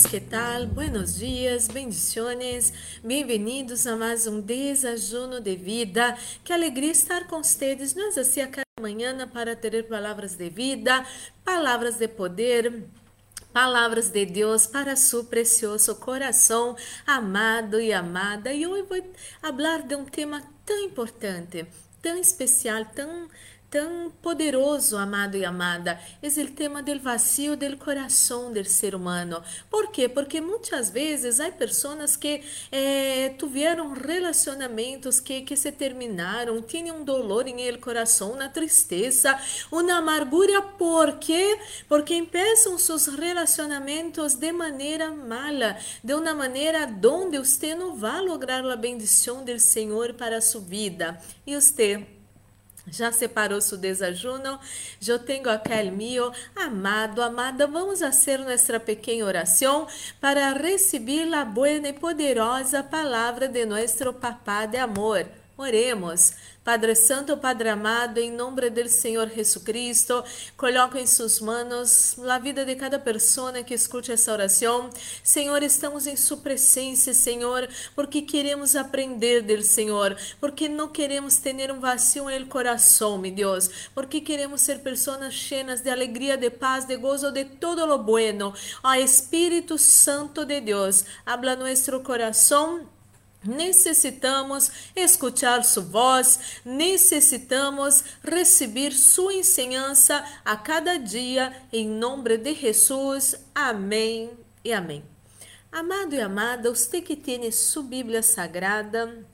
hermanos, que tal? Buenos dias, bendiciones, bem-vindos a mais um desajuno de vida. Que alegria estar com vocês. Nós assim a cada manhã para ter palavras de vida, palavras de poder, palavras de Deus para seu precioso coração, amado e amada. E hoje vou falar de um tema tão importante, tão especial, tão tão poderoso, amado e amada. É o tema do vazio del coração del ser humano. ¿Por quê? Porque muitas vezes há pessoas que eh, tiveram relacionamentos que, que se terminaram, têm um dolor em el coração, uma tristeza, uma amargura. ¿Por quê? Porque empiezam seus relacionamentos de maneira mala, de uma maneira onde você não vai lograr a bendição do Senhor para sua vida. E você já separou seu desajuno? Eu tenho aquele meu amado, amada. Vamos fazer nossa pequena oração para receber a boa e poderosa palavra de nosso Papá de amor. Oremos. Padre Santo, Padre amado, em nome do Senhor Jesucristo, coloco em suas mãos a vida de cada pessoa que escute essa oração. Senhor, estamos em sua presença, Senhor, porque queremos aprender do Senhor, porque não queremos ter um vazio no coração, meu Deus, porque queremos ser pessoas cheias de alegria, de paz, de gozo, de todo lo bueno. Ó Espírito Santo de Deus, habla nosso coração Necessitamos escutar sua voz, necessitamos receber sua ensinança a cada dia, em nome de Jesus. Amém e amém. Amado e amada, você que tem sua Bíblia Sagrada,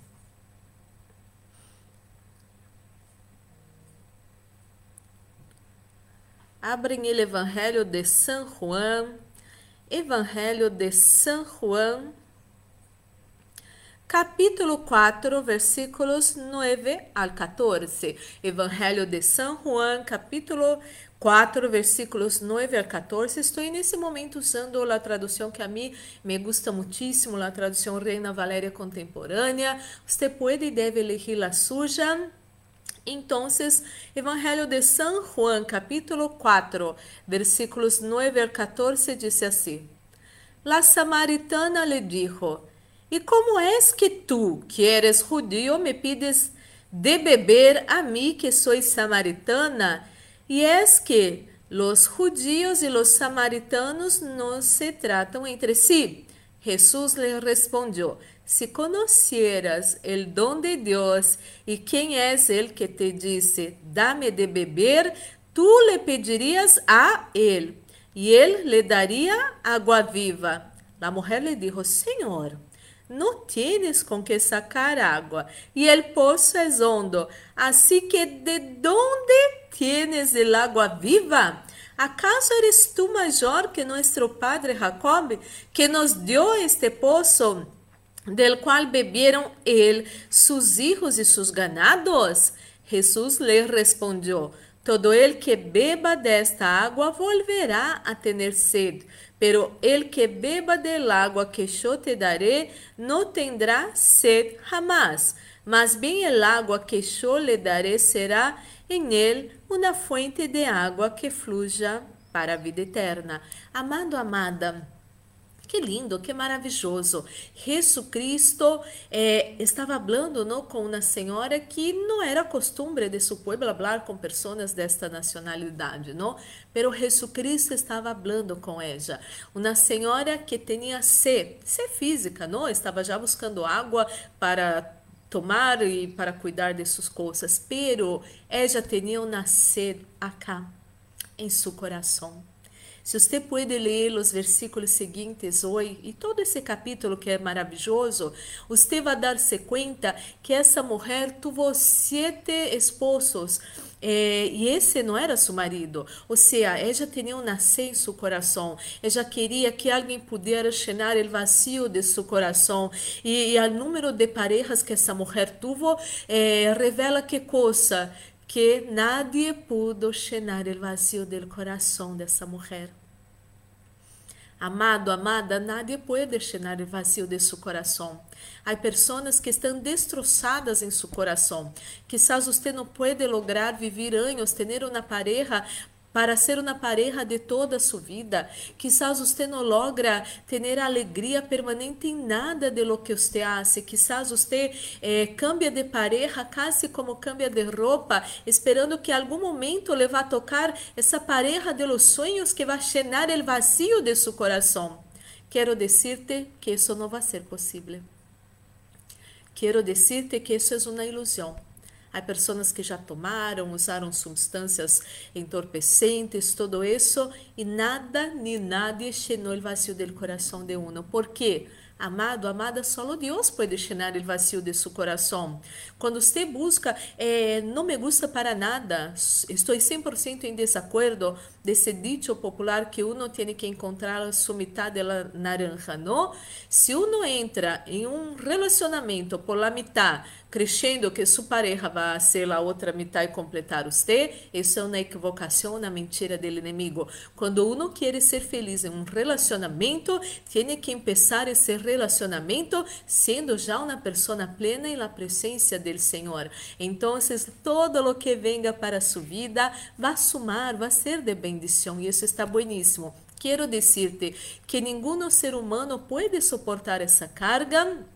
abrem o Evangelho de São Juan, Evangelho de São Juan capítulo 4, versículos 9 al 14. Evangelho de São Juan, capítulo 4, versículos 9 al 14. Estou nesse momento usando a tradução que a mim me gusta muitíssimo, a tradução Reina Valéria Contemporânea. Você pode e deve elegir a suja. Então, Evangelho de São Juan, capítulo 4, versículos 9 al 14, diz assim: La samaritana le dijo, e como és que tu, que eres judío, me pides de beber a mim, que sou samaritana? E és que los judíos e los samaritanos não se tratam entre si. Jesus lhe respondeu: Se conheceras el dom de Deus e quem és ele que te disse, dá-me de beber, tu lhe pedirias a ele, e ele lhe daria água viva. A mulher lhe disse: Senhor, no tienes con que sacar agua, y el pozo es hondo. Así que, ¿de dónde tienes el agua viva? ¿Acaso eres tú mayor que nuestro padre Jacob, que nos dio este pozo, del cual bebieron él, sus hijos y sus ganados? Jesús le respondió, Todo el que beba desta água volverá a tener sed, pero el que beba del agua que yo te daré no tendrá sed jamás. Mas bem el agua que yo le daré será em él uma fuente de água que fluja para a vida eterna. Amado, amada, que lindo, que maravilhoso. Jesus Cristo eh, estava falando não, com uma senhora que não era costume de seu povo falar com pessoas desta nacionalidade, não? Pero Jesus Cristo estava falando com ela. Uma senhora que tinha sede, sede física, não? Estava já buscando água para tomar e para cuidar de suas coisas, pero ela tinha uma sede acá em seu coração se você pode ler os versículos seguintes hoje e todo esse capítulo que é maravilhoso, você vai dar-se conta que essa mulher teve sete esposos eh, e esse não era seu marido. Ou seja, ela tinha um sede em seu coração. Ela queria que alguém pudesse llenar o vazio de seu coração. E, e o número de parejas que essa mulher teve eh, revela que coisa que nadie pudo llenar o vazio do coração dessa mulher. Amado, amada, nadie pode llenar o vazio de seu coração. Há pessoas que estão destroçadas em seu coração. Quizás você não pode lograr viver anos, ter uma pareja para ser uma pareja de toda a sua vida. Quizás você não logra ter alegria permanente em nada de lo que você hace. Quizás você eh, cambia de pareja quase como cambia de roupa, esperando que algum momento le vá tocar essa pareja de los sonhos que vai llenar o vazio de coração. Quero dizer-te que isso não vai ser possível. Quero dizer-te que isso é uma ilusão. Há pessoas que já tomaram, usaram substâncias entorpecentes, todo isso, e nada nem nadie llenou o vazio do coração de uno. ¿Por quê? Amado, amada, solo Deus pode llenar o vazio de seu coração. Quando você busca, eh, não me gusta para nada, estou 100% em desacordo desse dito popular que uno tem que encontrar a sua metade da naranja, não? Se uno entra em um relacionamento por la metade, crescendo que sua pareja vai ser a outra metade e completar você, isso é uma equivocação, uma mentira do inimigo. Quando uno quer ser feliz em um relacionamento, tem que começar esse relacionamento sendo já uma pessoa plena em la presença do Senhor. Então, todo o que venga para sua vida vai sumar, vai ser de bendição, e isso está bueníssimo. Quero dizer-te que nenhum ser humano pode suportar essa carga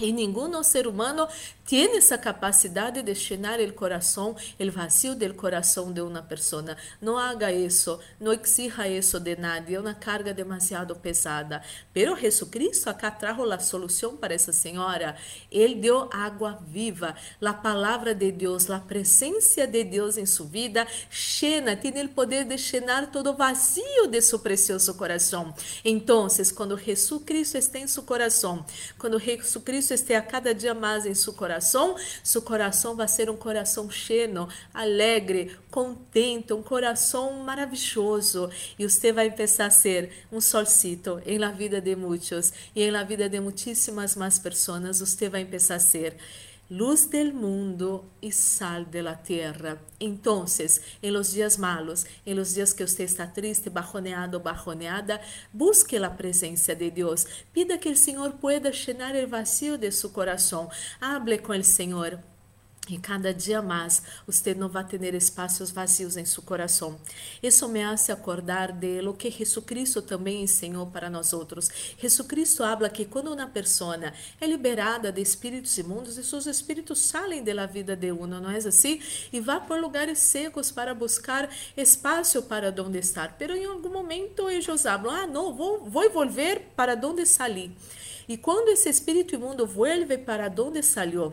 e nenhum ser humano tem essa capacidade de llenar o coração, o vazio do coração de uma pessoa. Não haga isso, não exija isso de nadie, é uma carga demasiado pesada. Pero Jesucristo acá trajo a solução para essa senhora. Ele deu água viva, a palavra de Deus, a presença de Deus em sua vida, llena, tem o poder de llenar todo o vazio de seu precioso coração. Então, quando Jesucristo está seu coração, quando Jesucristo está a cada dia mais em seu coração, seu coração vai ser um coração cheio, alegre, contente, um coração maravilhoso. E você vai começar a ser um solcito em la vida de muitos e em la vida de muitíssimas mais pessoas. Você vai começar a ser luz del mundo e sal de la tierra. Entonces, en los días malos, en los días que usted está triste, bajoneado, bajoneada, busque la presencia de Dios. Pida que el Señor pueda llenar el vacío de su corazón. Hable con el Señor. E cada dia mais você não vai ter espaços vazios em seu coração. Isso me hace acordar de lo que Jesucristo também ensinou para nós outros. Jesucristo habla que quando uma pessoa é liberada de espíritos imundos, e seus espíritos saem da vida de uno, não é assim? E vai por lugares secos para buscar espaço para onde estar. Pero em algum momento eles hablam, ah, não, vou, vou volver para onde sali. E quando esse espírito imundo vuelve para onde salió,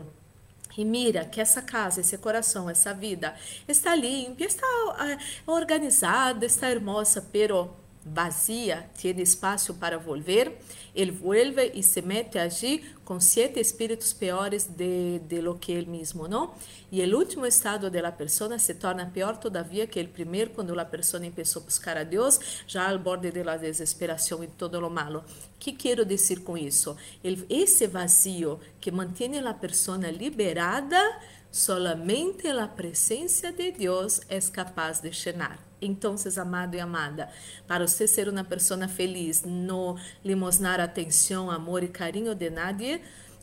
e mira que essa casa, esse coração, essa vida está limpa, está uh, organizada, está hermosa, pero vazia, tem espaço para volver, ele vuelve e se mete allí com sete espíritos piores de, de lo que ele mesmo, não? E o último estado da pessoa se torna pior todavia que o primeiro, quando a pessoa começou a buscar a Deus, já ao borde da desesperação e todo lo malo. que quero dizer com isso? esse vazio que mantém a pessoa liberada, solamente a presença de Deus é capaz de llenar. Então, amado e amada, para você ser uma pessoa feliz, não limosnar atenção, amor e carinho de nadie,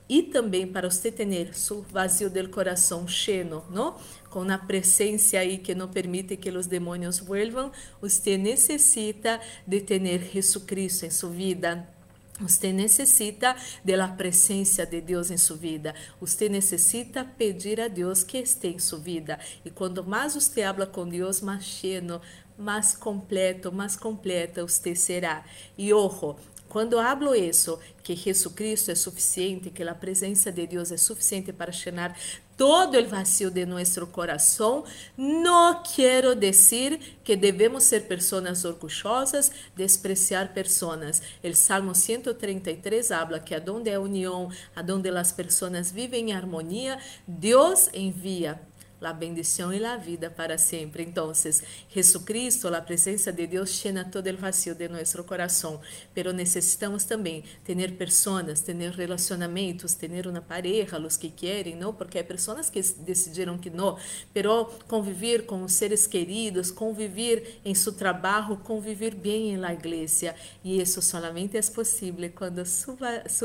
e também para você ter seu vazio del coração cheio, não? com uma presença aí que não permite que os demônios vuelvam, você necessita de ter Jesucristo em sua vida. Você necessita da presença de Deus em sua vida. Você necessita pedir a Deus que esteja em sua vida. E quando mais você habla com Deus, mais cheio, mais completo, mais completa você será. E ojo, quando hablo isso, que Jesucristo é suficiente, que a presença de Deus é suficiente para llenar todo o vacío de nosso coração, não quero dizer que devemos ser pessoas orgulhosas, despreciar pessoas. O Salmo 133 habla que aonde a união, aonde as pessoas vivem em harmonia, Deus envia la bendición y la vida para siempre. Entonces, Jesucristo, la presencia de Dios llena todo el vacío de nuestro corazón, pero necesitamos también tener personas, tener relacionamientos, tener una pareja, los que quieren, ¿no? Porque hay personas que decidieron que no, pero convivir con seres queridos, convivir en su trabajo, convivir bien en la iglesia, y eso solamente es posible cuando su,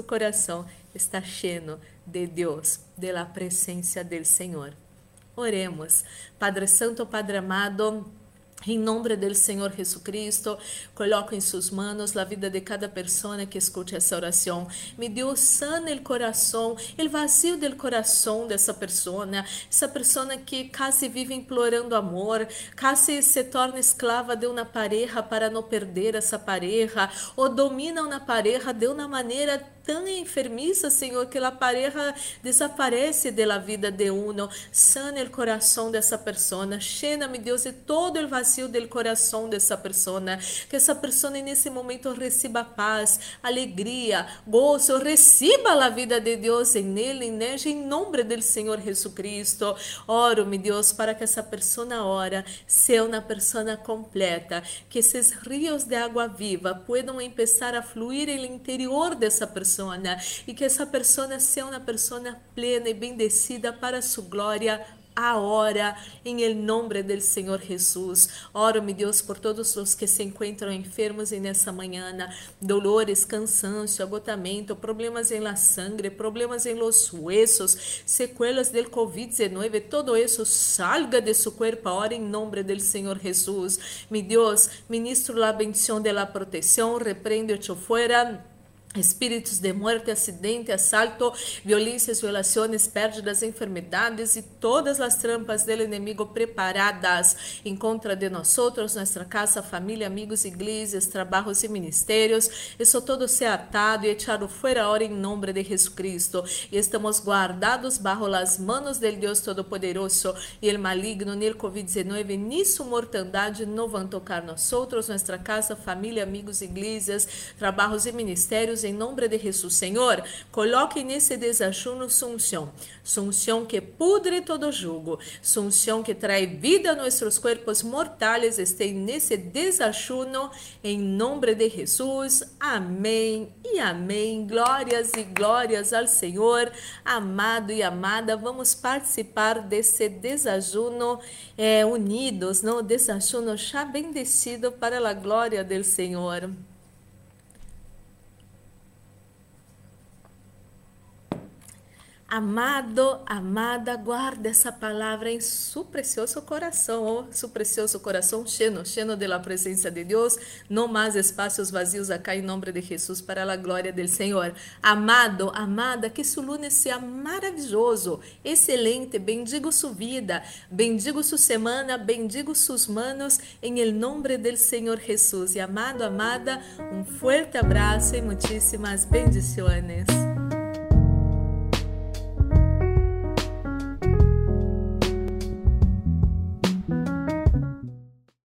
corazón está lleno de Dios, de la presencia del Señor. Oremos. Padre Santo, Padre amado, Em nome do Senhor Jesucristo, coloco em suas mãos a vida de cada pessoa que escute essa oração. Me Deus sana o coração, o vazio do coração dessa pessoa, essa pessoa que quase vive implorando amor, quase se torna esclava de uma pareja para não perder essa pareja, ou domina uma pareja de uma maneira tão enfermiça, Senhor, que a pareja desaparece da vida de uno. Sana o coração dessa pessoa, llena-me, Deus, de todo o vazio do coração dessa pessoa, que essa pessoa nesse momento receba paz, alegria, gozo, receba a vida de Deus em ele, ela, em nome do Senhor Jesucristo. Oro, meu Deus, para que essa pessoa ora seja uma pessoa completa, que esses rios de água viva puedan começar a fluir no interior dessa pessoa persona que essa pessoa seja uma pessoa plena e bendecida para sua glória ahora, em el nombre del Senhor Jesus. Oro, meu Deus, por todos os que se encontram enfermos e nessa manhã, dolores, cansancio, agotamento, problemas em la sangre, problemas em los huesos, sequelas del COVID-19, todo isso salga de su cuerpo ahora em nome del Senhor Jesus. Meu Deus, ministro la bendición de la protección, reprende-te fuera Espíritos de muerte, acidente, assalto, violências, violações, pérdidas, enfermidades e todas as trampas do inimigo preparadas em contra de nós outros, nossa casa, família, amigos, igrejas, trabalhos e ministérios. Isso todo ser atado e echado fora hora em nome de Jesus Cristo. E estamos guardados bajo as manos del Deus Todo-Poderoso e el maligno, nel Covid-19, nisso mortandade não vão tocar nós outros, nossa casa, família, amigos, igrejas, trabalhos e ministérios em nome de Jesus. Senhor, coloque nesse desajuno sunção, sunção que pudre todo jugo, sunção que traz vida a nossos corpos mortais, esteja nesse desajuno, em nome de Jesus. Amém e amém. Glórias e glórias ao Senhor, amado e amada. Vamos participar desse desajuno é, unidos, não? Desajuno já bendecido para a glória do Senhor. Amado, amada, guarde essa palavra em seu precioso coração, oh, seu precioso coração cheio, cheio de la presença de Deus, não mais espaços vazios acá em nome de Jesus para a glória do Senhor. Amado, amada, que seu lunes seja maravilhoso, excelente, bendigo sua vida, bendigo sua semana, bendigo seus manos, em el nome do Senhor Jesus. E amado, amada, um forte abraço e muitíssimas bendições.